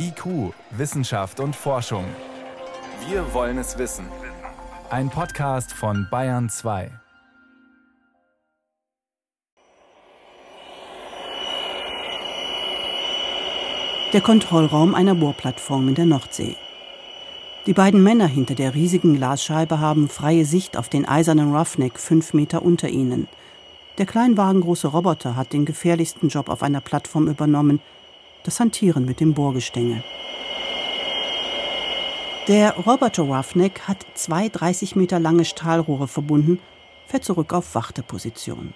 IQ, Wissenschaft und Forschung. Wir wollen es wissen. Ein Podcast von Bayern 2. Der Kontrollraum einer Bohrplattform in der Nordsee. Die beiden Männer hinter der riesigen Glasscheibe haben freie Sicht auf den eisernen Roughneck fünf Meter unter ihnen. Der kleinwagengroße Roboter hat den gefährlichsten Job auf einer Plattform übernommen – das Hantieren mit dem Bohrgestänge. Der Roboter Roughneck hat zwei 30 Meter lange Stahlrohre verbunden, fährt zurück auf Warteposition.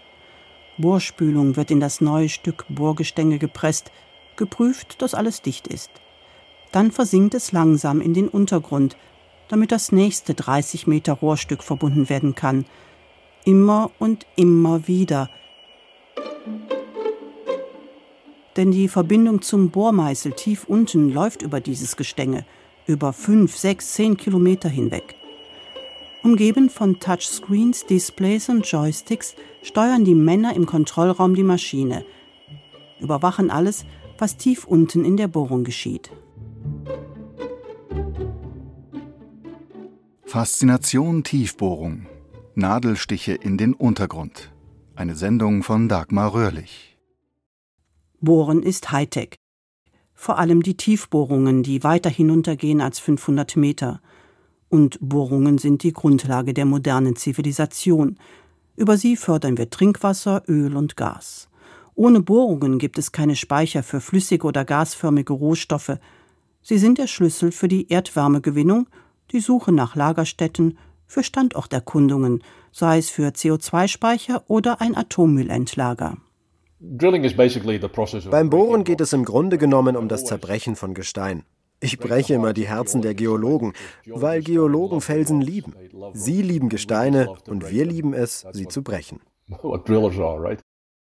Bohrspülung wird in das neue Stück Bohrgestänge gepresst, geprüft, dass alles dicht ist. Dann versinkt es langsam in den Untergrund, damit das nächste 30 Meter Rohrstück verbunden werden kann. Immer und immer wieder – denn die Verbindung zum Bohrmeißel tief unten läuft über dieses Gestänge, über fünf, sechs, zehn Kilometer hinweg. Umgeben von Touchscreens, Displays und Joysticks steuern die Männer im Kontrollraum die Maschine, überwachen alles, was tief unten in der Bohrung geschieht. Faszination Tiefbohrung. Nadelstiche in den Untergrund. Eine Sendung von Dagmar Röhrlich. Bohren ist Hightech. Vor allem die Tiefbohrungen, die weiter hinuntergehen als 500 Meter. Und Bohrungen sind die Grundlage der modernen Zivilisation. Über sie fördern wir Trinkwasser, Öl und Gas. Ohne Bohrungen gibt es keine Speicher für flüssige oder gasförmige Rohstoffe. Sie sind der Schlüssel für die Erdwärmegewinnung, die Suche nach Lagerstätten, für Standorterkundungen, sei es für CO2-Speicher oder ein Atommüllendlager. Beim Bohren geht es im Grunde genommen um das Zerbrechen von Gestein. Ich breche immer die Herzen der Geologen, weil Geologen Felsen lieben. Sie lieben Gesteine und wir lieben es, sie zu brechen.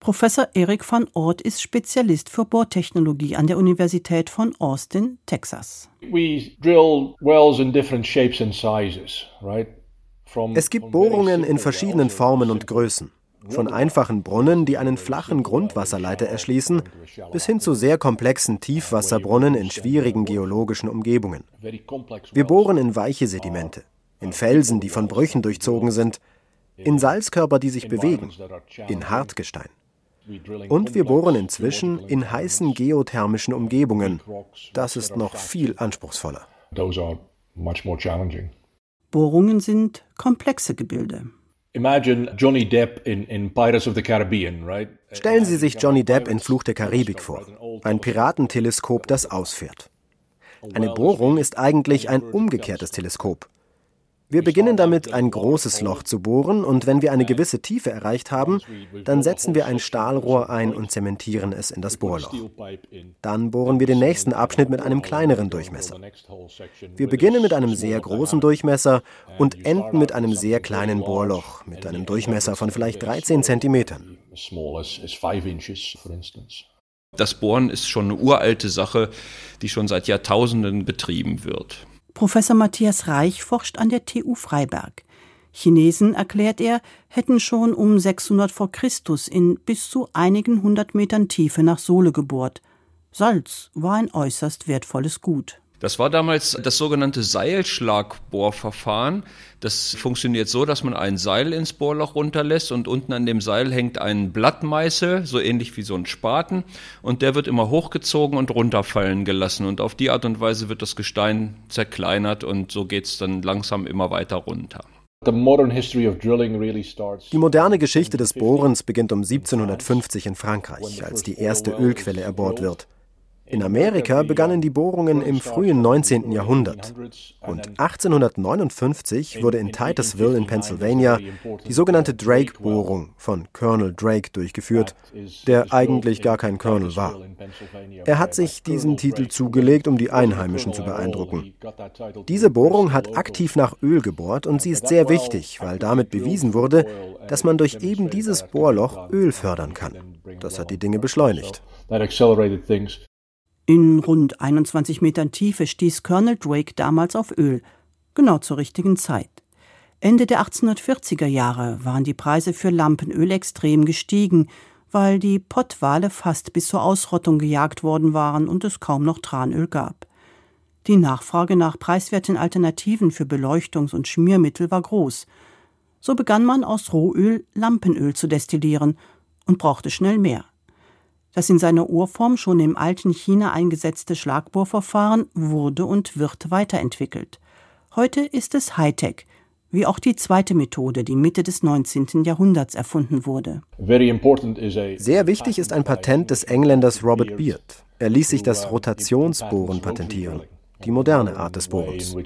Professor Eric van Ort ist Spezialist für Bohrtechnologie an der Universität von Austin, Texas. Es gibt Bohrungen in verschiedenen Formen und Größen. Von einfachen Brunnen, die einen flachen Grundwasserleiter erschließen, bis hin zu sehr komplexen Tiefwasserbrunnen in schwierigen geologischen Umgebungen. Wir bohren in weiche Sedimente, in Felsen, die von Brüchen durchzogen sind, in Salzkörper, die sich bewegen, in Hartgestein. Und wir bohren inzwischen in heißen geothermischen Umgebungen. Das ist noch viel anspruchsvoller. Bohrungen sind komplexe Gebilde. Stellen Sie sich Johnny Depp in Fluch der Karibik vor, ein Piratenteleskop, das ausfährt. Eine Bohrung ist eigentlich ein umgekehrtes Teleskop. Wir beginnen damit, ein großes Loch zu bohren und wenn wir eine gewisse Tiefe erreicht haben, dann setzen wir ein Stahlrohr ein und zementieren es in das Bohrloch. Dann bohren wir den nächsten Abschnitt mit einem kleineren Durchmesser. Wir beginnen mit einem sehr großen Durchmesser und enden mit einem sehr kleinen Bohrloch mit einem Durchmesser von vielleicht 13 Zentimetern. Das Bohren ist schon eine uralte Sache, die schon seit Jahrtausenden betrieben wird. Professor Matthias Reich forscht an der TU Freiberg. Chinesen, erklärt er, hätten schon um 600 vor Christus in bis zu einigen hundert Metern Tiefe nach Sohle gebohrt. Salz war ein äußerst wertvolles Gut. Das war damals das sogenannte Seilschlagbohrverfahren. Das funktioniert so, dass man ein Seil ins Bohrloch runterlässt und unten an dem Seil hängt ein Blattmeißel, so ähnlich wie so ein Spaten, und der wird immer hochgezogen und runterfallen gelassen. Und auf die Art und Weise wird das Gestein zerkleinert und so geht es dann langsam immer weiter runter. Die moderne Geschichte des Bohrens beginnt um 1750 in Frankreich, als die erste Ölquelle erbohrt wird. In Amerika begannen die Bohrungen im frühen 19. Jahrhundert und 1859 wurde in Titusville in Pennsylvania die sogenannte Drake-Bohrung von Colonel Drake durchgeführt, der eigentlich gar kein Colonel war. Er hat sich diesen Titel zugelegt, um die Einheimischen zu beeindrucken. Diese Bohrung hat aktiv nach Öl gebohrt und sie ist sehr wichtig, weil damit bewiesen wurde, dass man durch eben dieses Bohrloch Öl fördern kann. Das hat die Dinge beschleunigt. In rund 21 Metern Tiefe stieß Colonel Drake damals auf Öl, genau zur richtigen Zeit. Ende der 1840er Jahre waren die Preise für Lampenöl extrem gestiegen, weil die Pottwale fast bis zur Ausrottung gejagt worden waren und es kaum noch Tranöl gab. Die Nachfrage nach preiswerten Alternativen für Beleuchtungs- und Schmiermittel war groß. So begann man aus Rohöl Lampenöl zu destillieren und brauchte schnell mehr. Das in seiner Urform schon im alten China eingesetzte Schlagbohrverfahren wurde und wird weiterentwickelt. Heute ist es Hightech, wie auch die zweite Methode, die Mitte des 19. Jahrhunderts erfunden wurde. Sehr wichtig ist ein Patent des Engländers Robert Beard. Er ließ sich das Rotationsbohren patentieren die moderne Art des Bohrens.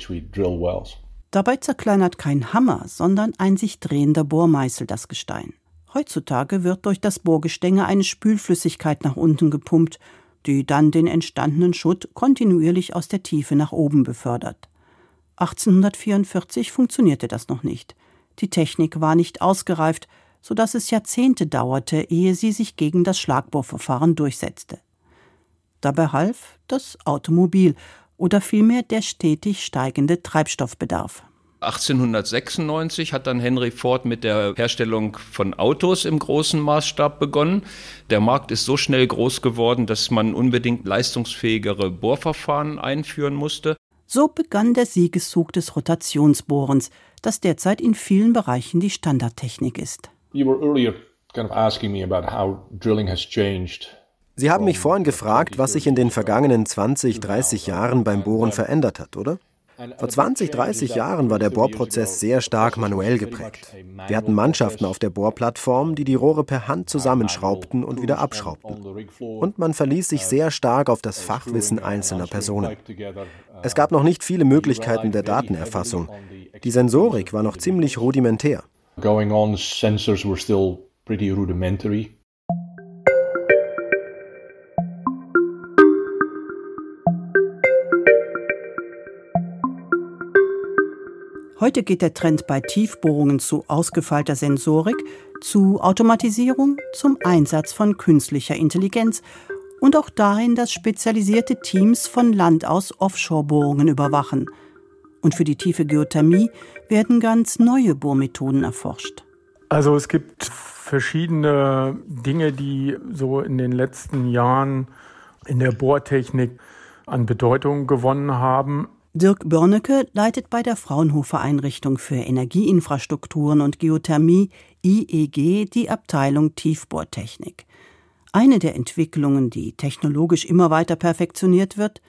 Dabei zerkleinert kein Hammer, sondern ein sich drehender Bohrmeißel das Gestein. Heutzutage wird durch das Bohrgestänge eine Spülflüssigkeit nach unten gepumpt, die dann den entstandenen Schutt kontinuierlich aus der Tiefe nach oben befördert. 1844 funktionierte das noch nicht. Die Technik war nicht ausgereift, so dass es Jahrzehnte dauerte, ehe sie sich gegen das Schlagbohrverfahren durchsetzte. Dabei half das Automobil oder vielmehr der stetig steigende Treibstoffbedarf. 1896 hat dann Henry Ford mit der Herstellung von Autos im großen Maßstab begonnen. Der Markt ist so schnell groß geworden, dass man unbedingt leistungsfähigere Bohrverfahren einführen musste. So begann der Siegeszug des Rotationsbohrens, das derzeit in vielen Bereichen die Standardtechnik ist. You were earlier kind of asking me about how drilling has changed Sie haben mich vorhin gefragt, was sich in den vergangenen 20, 30 Jahren beim Bohren verändert hat, oder? Vor 20, 30 Jahren war der Bohrprozess sehr stark manuell geprägt. Wir hatten Mannschaften auf der Bohrplattform, die die Rohre per Hand zusammenschraubten und wieder abschraubten. Und man verließ sich sehr stark auf das Fachwissen einzelner Personen. Es gab noch nicht viele Möglichkeiten der Datenerfassung. Die Sensorik war noch ziemlich rudimentär. Going on, sensors were still pretty rudimentary. Heute geht der Trend bei Tiefbohrungen zu ausgefeilter Sensorik, zu Automatisierung, zum Einsatz von künstlicher Intelligenz und auch dahin, dass spezialisierte Teams von Land aus Offshore-Bohrungen überwachen. Und für die tiefe Geothermie werden ganz neue Bohrmethoden erforscht. Also es gibt verschiedene Dinge, die so in den letzten Jahren in der Bohrtechnik an Bedeutung gewonnen haben. Dirk Börnecke leitet bei der Fraunhofer Einrichtung für Energieinfrastrukturen und Geothermie IEG die Abteilung Tiefbohrtechnik. Eine der Entwicklungen, die technologisch immer weiter perfektioniert wird,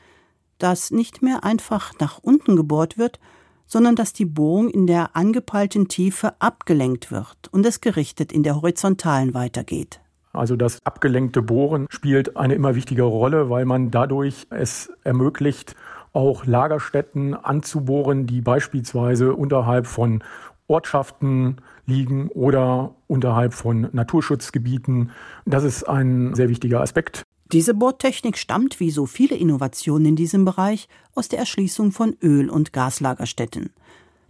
dass nicht mehr einfach nach unten gebohrt wird, sondern dass die Bohrung in der angepeilten Tiefe abgelenkt wird und es gerichtet in der horizontalen weitergeht. Also das abgelenkte Bohren spielt eine immer wichtigere Rolle, weil man dadurch es ermöglicht, auch Lagerstätten anzubohren, die beispielsweise unterhalb von Ortschaften liegen oder unterhalb von Naturschutzgebieten. Das ist ein sehr wichtiger Aspekt. Diese Bohrtechnik stammt, wie so viele Innovationen in diesem Bereich, aus der Erschließung von Öl- und Gaslagerstätten.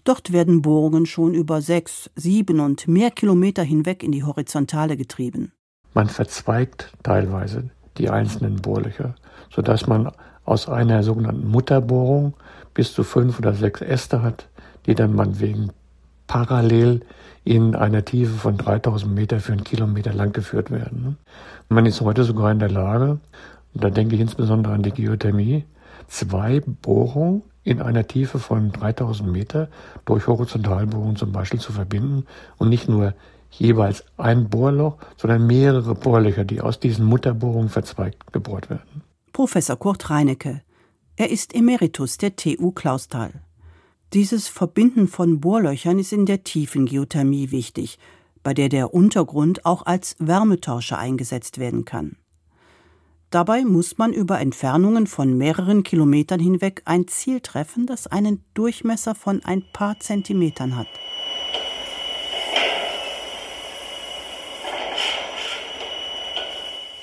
Dort werden Bohrungen schon über sechs, sieben und mehr Kilometer hinweg in die Horizontale getrieben. Man verzweigt teilweise die einzelnen Bohrlöcher, sodass man aus einer sogenannten Mutterbohrung bis zu fünf oder sechs Äste hat, die dann meinetwegen parallel in einer Tiefe von 3000 Meter für einen Kilometer lang geführt werden. man ist heute sogar in der Lage, und da denke ich insbesondere an die Geothermie, zwei Bohrungen in einer Tiefe von 3000 Meter durch Horizontalbohrungen zum Beispiel zu verbinden und nicht nur jeweils ein Bohrloch, sondern mehrere Bohrlöcher, die aus diesen Mutterbohrungen verzweigt gebohrt werden. Professor Kurt Reinecke. Er ist Emeritus der TU Clausthal. Dieses Verbinden von Bohrlöchern ist in der tiefen Geothermie wichtig, bei der der Untergrund auch als Wärmetauscher eingesetzt werden kann. Dabei muss man über Entfernungen von mehreren Kilometern hinweg ein Ziel treffen, das einen Durchmesser von ein paar Zentimetern hat.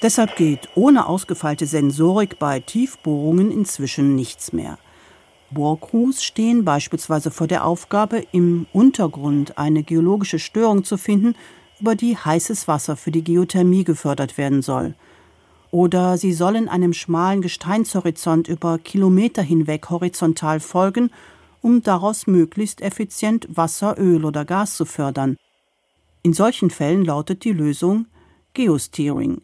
Deshalb geht ohne ausgefeilte Sensorik bei Tiefbohrungen inzwischen nichts mehr. Bohrcrews stehen beispielsweise vor der Aufgabe, im Untergrund eine geologische Störung zu finden, über die heißes Wasser für die Geothermie gefördert werden soll. Oder sie sollen einem schmalen Gesteinshorizont über Kilometer hinweg horizontal folgen, um daraus möglichst effizient Wasser, Öl oder Gas zu fördern. In solchen Fällen lautet die Lösung Geosteering.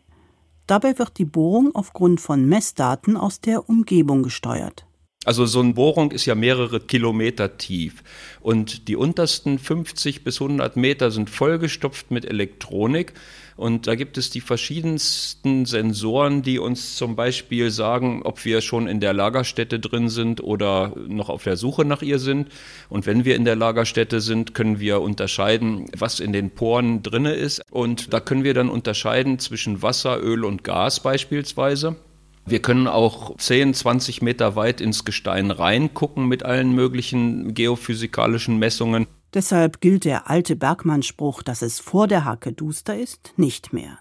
Dabei wird die Bohrung aufgrund von Messdaten aus der Umgebung gesteuert. Also so eine Bohrung ist ja mehrere Kilometer tief und die untersten 50 bis 100 Meter sind vollgestopft mit Elektronik und da gibt es die verschiedensten Sensoren, die uns zum Beispiel sagen, ob wir schon in der Lagerstätte drin sind oder noch auf der Suche nach ihr sind. Und wenn wir in der Lagerstätte sind, können wir unterscheiden, was in den Poren drinne ist. Und da können wir dann unterscheiden zwischen Wasser, Öl und Gas beispielsweise. Wir können auch 10, 20 Meter weit ins Gestein reingucken mit allen möglichen geophysikalischen Messungen. Deshalb gilt der alte Bergmannspruch, dass es vor der Hacke duster ist, nicht mehr.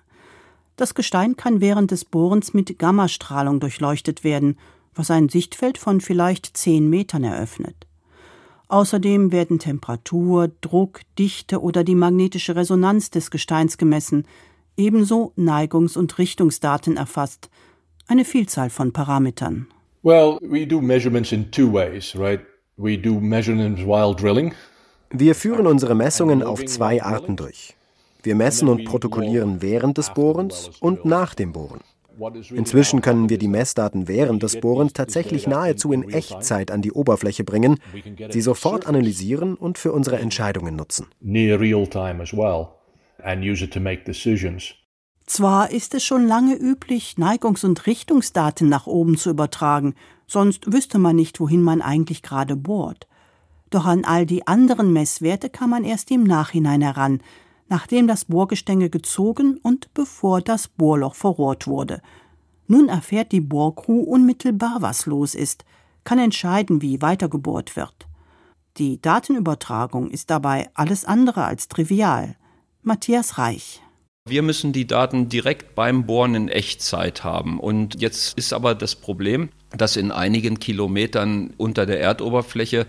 Das Gestein kann während des Bohrens mit Gammastrahlung durchleuchtet werden, was ein Sichtfeld von vielleicht 10 Metern eröffnet. Außerdem werden Temperatur, Druck, Dichte oder die magnetische Resonanz des Gesteins gemessen, ebenso Neigungs- und Richtungsdaten erfasst, eine Vielzahl von Parametern. Well, we do measurements in two ways, right? We do measurements while drilling. Wir führen unsere Messungen auf zwei Arten durch. Wir messen und protokollieren während des Bohrens und nach dem Bohren. Inzwischen können wir die Messdaten während des Bohrens tatsächlich nahezu in Echtzeit an die Oberfläche bringen, sie sofort analysieren und für unsere Entscheidungen nutzen. Near real time as well and use it to make decisions. Zwar ist es schon lange üblich, Neigungs- und Richtungsdaten nach oben zu übertragen, sonst wüsste man nicht, wohin man eigentlich gerade bohrt. Doch an all die anderen Messwerte kann man erst im Nachhinein heran, nachdem das Bohrgestänge gezogen und bevor das Bohrloch verrohrt wurde. Nun erfährt die Bohrcrew unmittelbar, was los ist, kann entscheiden, wie weitergebohrt wird. Die Datenübertragung ist dabei alles andere als trivial. Matthias Reich wir müssen die Daten direkt beim Bohren in Echtzeit haben. Und jetzt ist aber das Problem, dass in einigen Kilometern unter der Erdoberfläche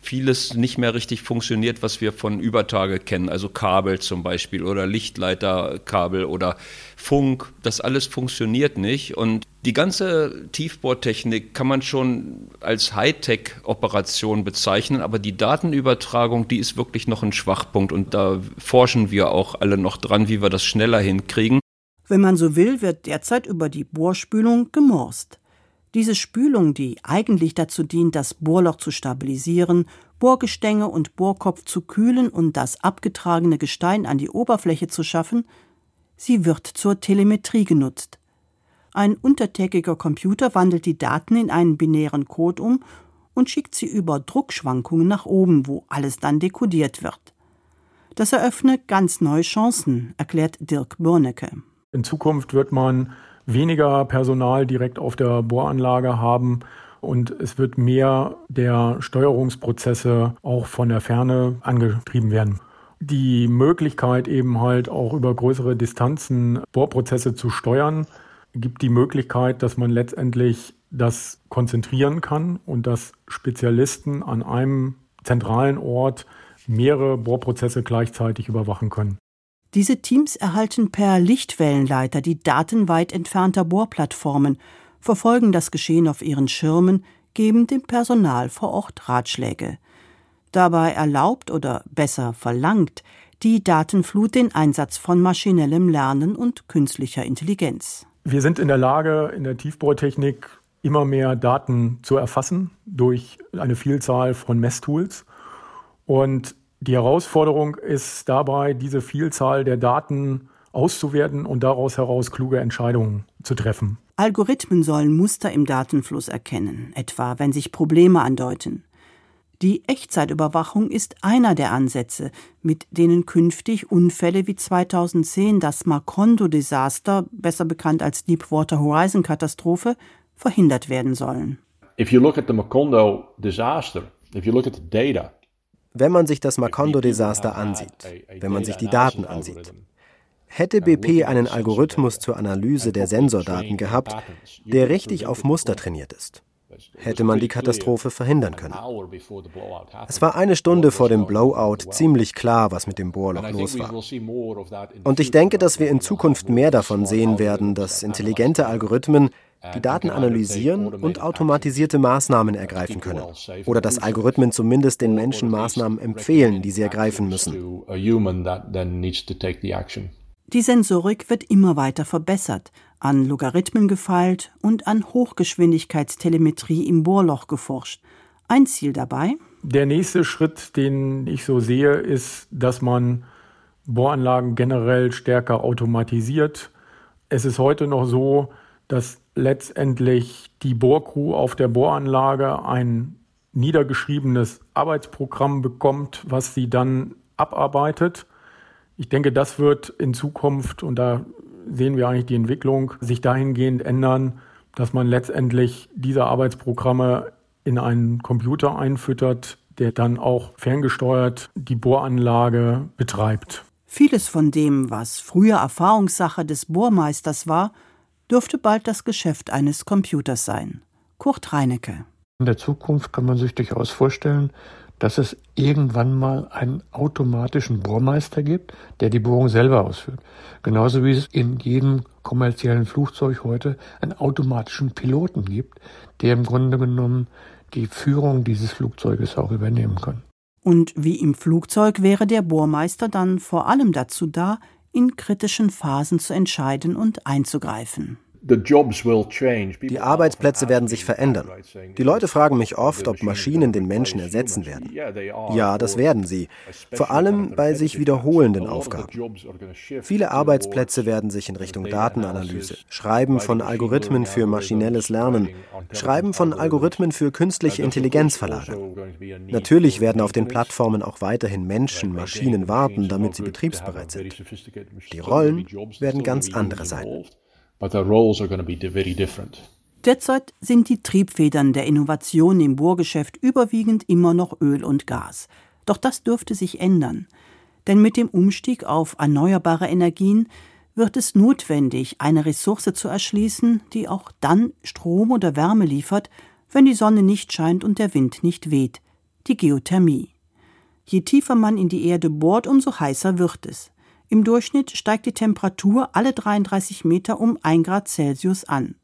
vieles nicht mehr richtig funktioniert, was wir von Übertage kennen, also Kabel zum Beispiel oder Lichtleiterkabel oder Funk, das alles funktioniert nicht. Und die ganze Tiefbohrtechnik kann man schon als Hightech-Operation bezeichnen, aber die Datenübertragung, die ist wirklich noch ein Schwachpunkt und da forschen wir auch alle noch dran, wie wir das schneller hinkriegen. Wenn man so will, wird derzeit über die Bohrspülung gemorst. Diese Spülung, die eigentlich dazu dient, das Bohrloch zu stabilisieren, Bohrgestänge und Bohrkopf zu kühlen und das abgetragene Gestein an die Oberfläche zu schaffen, sie wird zur Telemetrie genutzt. Ein untertägiger Computer wandelt die Daten in einen binären Code um und schickt sie über Druckschwankungen nach oben, wo alles dann dekodiert wird. Das eröffne ganz neue Chancen, erklärt Dirk Börnecke. In Zukunft wird man weniger Personal direkt auf der Bohranlage haben und es wird mehr der Steuerungsprozesse auch von der Ferne angetrieben werden. Die Möglichkeit eben halt auch über größere Distanzen Bohrprozesse zu steuern, gibt die Möglichkeit, dass man letztendlich das konzentrieren kann und dass Spezialisten an einem zentralen Ort mehrere Bohrprozesse gleichzeitig überwachen können. Diese Teams erhalten per Lichtwellenleiter die Daten weit entfernter Bohrplattformen, verfolgen das Geschehen auf ihren Schirmen, geben dem Personal vor Ort Ratschläge. Dabei erlaubt oder besser verlangt die Datenflut den Einsatz von maschinellem Lernen und künstlicher Intelligenz. Wir sind in der Lage, in der Tiefbohrtechnik immer mehr Daten zu erfassen durch eine Vielzahl von Messtools. Und die Herausforderung ist dabei, diese Vielzahl der Daten auszuwerten und daraus heraus kluge Entscheidungen zu treffen. Algorithmen sollen Muster im Datenfluss erkennen, etwa wenn sich Probleme andeuten. Die Echtzeitüberwachung ist einer der Ansätze, mit denen künftig Unfälle wie 2010 das Macondo-Desaster, besser bekannt als Deepwater Horizon-Katastrophe, verhindert werden sollen. If you look at the Macondo disaster, if you look at the data, wenn man sich das Macondo-Desaster ansieht, wenn man sich die Daten ansieht, hätte BP einen Algorithmus zur Analyse der Sensordaten gehabt, der richtig auf Muster trainiert ist, hätte man die Katastrophe verhindern können. Es war eine Stunde vor dem Blowout ziemlich klar, was mit dem Bohrloch los war. Und ich denke, dass wir in Zukunft mehr davon sehen werden, dass intelligente Algorithmen die Daten analysieren und automatisierte Maßnahmen ergreifen können. Oder dass Algorithmen zumindest den Menschen Maßnahmen empfehlen, die sie ergreifen müssen. Die Sensorik wird immer weiter verbessert, an Logarithmen gefeilt und an Hochgeschwindigkeitstelemetrie im Bohrloch geforscht. Ein Ziel dabei? Der nächste Schritt, den ich so sehe, ist, dass man Bohranlagen generell stärker automatisiert. Es ist heute noch so, dass letztendlich die Bohrcrew auf der Bohranlage ein niedergeschriebenes Arbeitsprogramm bekommt, was sie dann abarbeitet. Ich denke, das wird in Zukunft, und da sehen wir eigentlich die Entwicklung, sich dahingehend ändern, dass man letztendlich diese Arbeitsprogramme in einen Computer einfüttert, der dann auch ferngesteuert die Bohranlage betreibt. Vieles von dem, was früher Erfahrungssache des Bohrmeisters war, dürfte bald das Geschäft eines Computers sein. Kurt Reinecke. In der Zukunft kann man sich durchaus vorstellen, dass es irgendwann mal einen automatischen Bohrmeister gibt, der die Bohrung selber ausführt. Genauso wie es in jedem kommerziellen Flugzeug heute einen automatischen Piloten gibt, der im Grunde genommen die Führung dieses Flugzeuges auch übernehmen kann. Und wie im Flugzeug wäre der Bohrmeister dann vor allem dazu da, in kritischen Phasen zu entscheiden und einzugreifen. Die Arbeitsplätze werden sich verändern. Die Leute fragen mich oft, ob Maschinen den Menschen ersetzen werden. Ja, das werden sie, vor allem bei sich wiederholenden Aufgaben. Viele Arbeitsplätze werden sich in Richtung Datenanalyse, Schreiben von Algorithmen für maschinelles Lernen, Schreiben von Algorithmen für künstliche Intelligenz verlagern. Natürlich werden auf den Plattformen auch weiterhin Menschen, Maschinen warten, damit sie betriebsbereit sind. Die Rollen werden ganz andere sein but the roles are going to be very different. Derzeit sind die Triebfedern der Innovation im Bohrgeschäft überwiegend immer noch Öl und Gas. Doch das dürfte sich ändern. Denn mit dem Umstieg auf erneuerbare Energien wird es notwendig, eine Ressource zu erschließen, die auch dann Strom oder Wärme liefert, wenn die Sonne nicht scheint und der Wind nicht weht, die Geothermie. Je tiefer man in die Erde bohrt, umso heißer wird es. Im Durchschnitt steigt die Temperatur alle 33 Meter um 1 Grad Celsius an.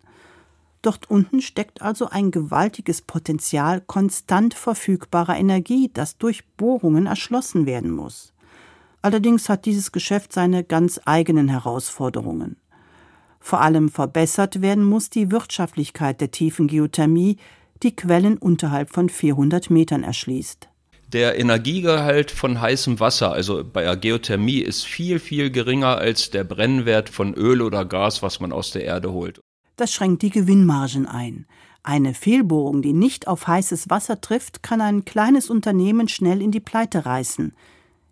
Dort unten steckt also ein gewaltiges Potenzial konstant verfügbarer Energie, das durch Bohrungen erschlossen werden muss. Allerdings hat dieses Geschäft seine ganz eigenen Herausforderungen. Vor allem verbessert werden muss die Wirtschaftlichkeit der tiefen Geothermie, die Quellen unterhalb von 400 Metern erschließt der Energiegehalt von heißem Wasser, also bei der Geothermie, ist viel, viel geringer als der Brennwert von Öl oder Gas, was man aus der Erde holt. Das schränkt die Gewinnmargen ein. Eine Fehlbohrung, die nicht auf heißes Wasser trifft, kann ein kleines Unternehmen schnell in die Pleite reißen.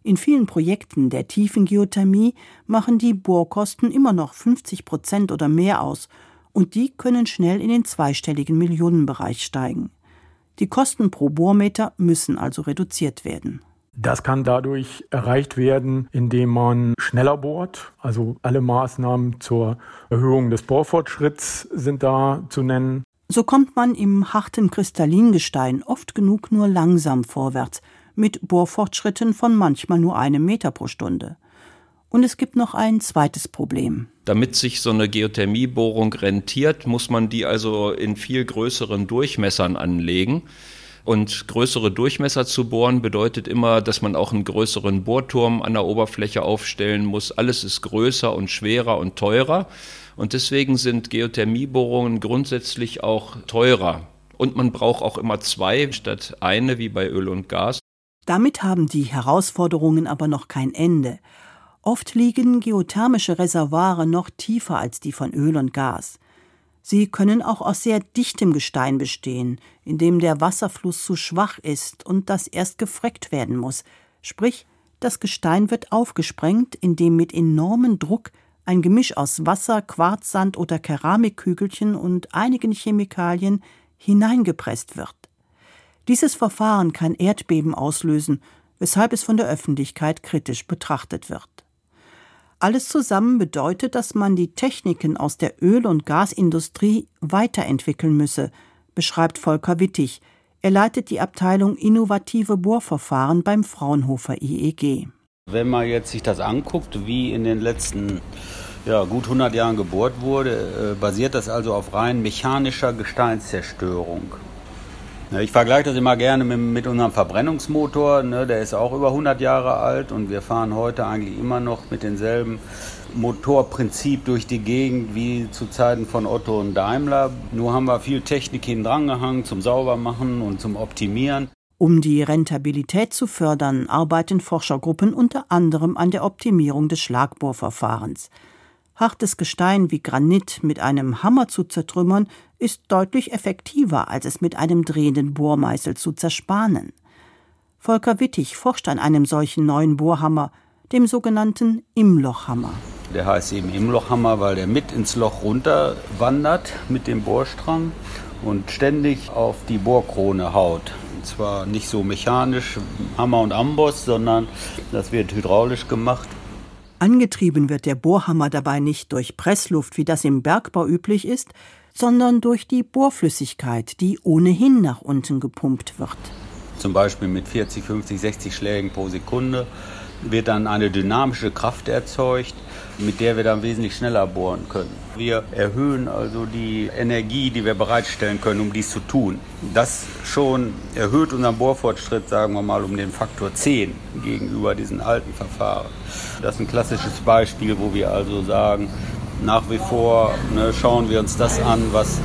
In vielen Projekten der tiefen Geothermie machen die Bohrkosten immer noch 50 Prozent oder mehr aus, und die können schnell in den zweistelligen Millionenbereich steigen. Die Kosten pro Bohrmeter müssen also reduziert werden. Das kann dadurch erreicht werden, indem man schneller bohrt. Also alle Maßnahmen zur Erhöhung des Bohrfortschritts sind da zu nennen. So kommt man im harten Kristallingestein oft genug nur langsam vorwärts, mit Bohrfortschritten von manchmal nur einem Meter pro Stunde. Und es gibt noch ein zweites Problem. Damit sich so eine Geothermiebohrung rentiert, muss man die also in viel größeren Durchmessern anlegen. Und größere Durchmesser zu bohren bedeutet immer, dass man auch einen größeren Bohrturm an der Oberfläche aufstellen muss. Alles ist größer und schwerer und teurer. Und deswegen sind Geothermiebohrungen grundsätzlich auch teurer. Und man braucht auch immer zwei statt eine, wie bei Öl und Gas. Damit haben die Herausforderungen aber noch kein Ende. Oft liegen geothermische Reservoire noch tiefer als die von Öl und Gas. Sie können auch aus sehr dichtem Gestein bestehen, in dem der Wasserfluss zu schwach ist und das erst gefreckt werden muss, sprich das Gestein wird aufgesprengt, indem mit enormem Druck ein Gemisch aus Wasser, Quarzsand oder Keramikkügelchen und einigen Chemikalien hineingepresst wird. Dieses Verfahren kann Erdbeben auslösen, weshalb es von der Öffentlichkeit kritisch betrachtet wird. Alles zusammen bedeutet, dass man die Techniken aus der Öl- und Gasindustrie weiterentwickeln müsse, beschreibt Volker Wittig. Er leitet die Abteilung Innovative Bohrverfahren beim Fraunhofer IEG. Wenn man jetzt sich das anguckt, wie in den letzten ja, gut 100 Jahren gebohrt wurde, äh, basiert das also auf rein mechanischer Gesteinszerstörung. Ich vergleiche das immer gerne mit, mit unserem Verbrennungsmotor. Ne? Der ist auch über 100 Jahre alt und wir fahren heute eigentlich immer noch mit denselben Motorprinzip durch die Gegend wie zu Zeiten von Otto und Daimler. Nur haben wir viel Technik hinten dran gehangen zum Saubermachen und zum Optimieren. Um die Rentabilität zu fördern, arbeiten Forschergruppen unter anderem an der Optimierung des Schlagbohrverfahrens. Hartes Gestein wie Granit mit einem Hammer zu zertrümmern, ist deutlich effektiver, als es mit einem drehenden Bohrmeißel zu zerspanen. Volker Wittig forscht an einem solchen neuen Bohrhammer, dem sogenannten Imlochhammer. Der heißt eben Imlochhammer, weil der mit ins Loch runter wandert mit dem Bohrstrang und ständig auf die Bohrkrone haut. Und zwar nicht so mechanisch, Hammer und Amboss, sondern das wird hydraulisch gemacht. Angetrieben wird der Bohrhammer dabei nicht durch Pressluft, wie das im Bergbau üblich ist, sondern durch die Bohrflüssigkeit, die ohnehin nach unten gepumpt wird. Zum Beispiel mit 40, 50, 60 Schlägen pro Sekunde wird dann eine dynamische Kraft erzeugt, mit der wir dann wesentlich schneller bohren können. Wir erhöhen also die Energie, die wir bereitstellen können, um dies zu tun. Das schon erhöht unseren Bohrfortschritt, sagen wir mal, um den Faktor 10 gegenüber diesen alten Verfahren. Das ist ein klassisches Beispiel, wo wir also sagen, nach wie vor ne, schauen wir uns das an, was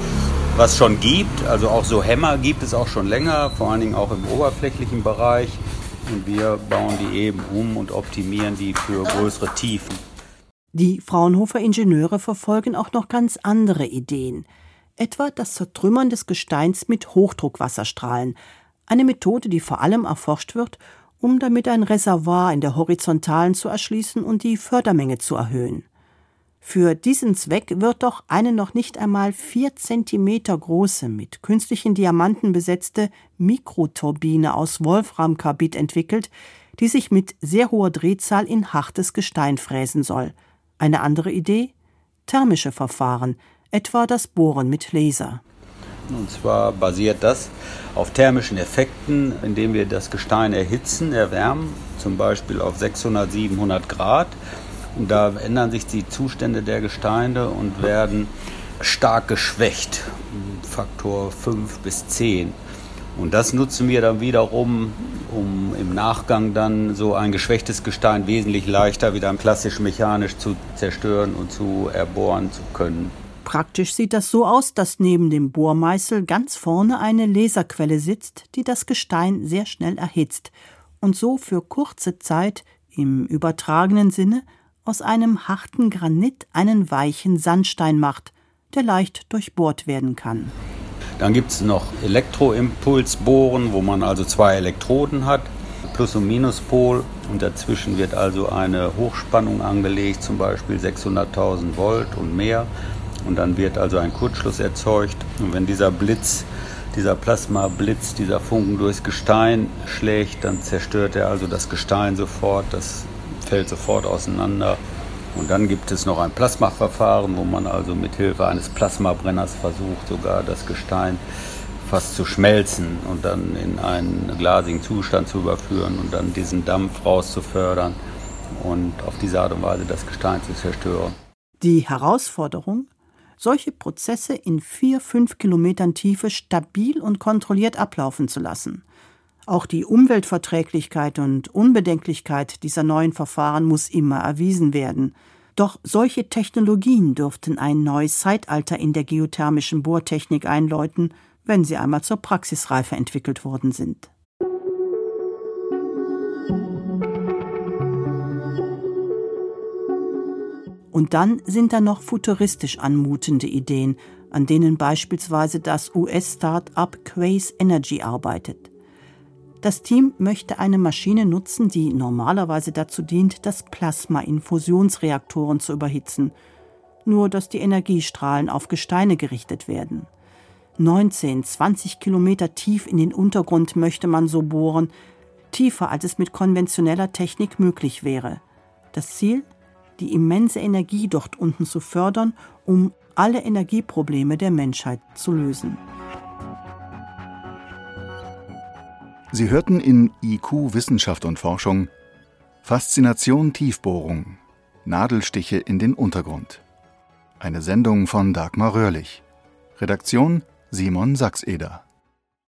was schon gibt. Also auch so Hämmer gibt es auch schon länger, vor allen Dingen auch im oberflächlichen Bereich und wir bauen die eben um und optimieren die für größere Tiefen. Die Fraunhofer Ingenieure verfolgen auch noch ganz andere Ideen, etwa das Zertrümmern des Gesteins mit Hochdruckwasserstrahlen, eine Methode, die vor allem erforscht wird, um damit ein Reservoir in der Horizontalen zu erschließen und die Fördermenge zu erhöhen. Für diesen Zweck wird doch eine noch nicht einmal vier Zentimeter große, mit künstlichen Diamanten besetzte Mikroturbine aus Wolframkarbid entwickelt, die sich mit sehr hoher Drehzahl in hartes Gestein fräsen soll. Eine andere Idee? Thermische Verfahren, etwa das Bohren mit Laser. Und zwar basiert das auf thermischen Effekten, indem wir das Gestein erhitzen, erwärmen, zum Beispiel auf 600, 700 Grad da ändern sich die Zustände der Gesteine und werden stark geschwächt, Faktor 5 bis 10. Und das nutzen wir dann wiederum, um im Nachgang dann so ein geschwächtes Gestein wesentlich leichter wieder klassisch mechanisch zu zerstören und zu erbohren zu können. Praktisch sieht das so aus, dass neben dem Bohrmeißel ganz vorne eine Laserquelle sitzt, die das Gestein sehr schnell erhitzt und so für kurze Zeit im übertragenen Sinne aus einem harten Granit einen weichen Sandstein macht, der leicht durchbohrt werden kann. Dann gibt es noch Elektroimpulsbohren, wo man also zwei Elektroden hat, Plus- und Minuspol. Und dazwischen wird also eine Hochspannung angelegt, zum Beispiel 600.000 Volt und mehr. Und dann wird also ein Kurzschluss erzeugt. Und wenn dieser Blitz, dieser Plasmablitz, dieser Funken durchs Gestein schlägt, dann zerstört er also das Gestein sofort. Das fällt sofort auseinander. Und dann gibt es noch ein Plasmaverfahren, wo man also mit Hilfe eines Plasmabrenners versucht, sogar das Gestein fast zu schmelzen und dann in einen glasigen Zustand zu überführen und dann diesen Dampf rauszufördern und auf diese Art und Weise das Gestein zu zerstören. Die Herausforderung, solche Prozesse in vier, fünf Kilometern Tiefe stabil und kontrolliert ablaufen zu lassen – auch die Umweltverträglichkeit und Unbedenklichkeit dieser neuen Verfahren muss immer erwiesen werden. Doch solche Technologien dürften ein neues Zeitalter in der geothermischen Bohrtechnik einläuten, wenn sie einmal zur Praxisreife entwickelt worden sind. Und dann sind da noch futuristisch anmutende Ideen, an denen beispielsweise das US-Start-up Quace Energy arbeitet. Das Team möchte eine Maschine nutzen, die normalerweise dazu dient, das Plasma in Fusionsreaktoren zu überhitzen, nur dass die Energiestrahlen auf Gesteine gerichtet werden. 19, 20 Kilometer tief in den Untergrund möchte man so bohren, tiefer als es mit konventioneller Technik möglich wäre. Das Ziel? Die immense Energie dort unten zu fördern, um alle Energieprobleme der Menschheit zu lösen. Sie hörten in IQ Wissenschaft und Forschung Faszination Tiefbohrung Nadelstiche in den Untergrund. Eine Sendung von Dagmar Röhrlich. Redaktion Simon Sachseder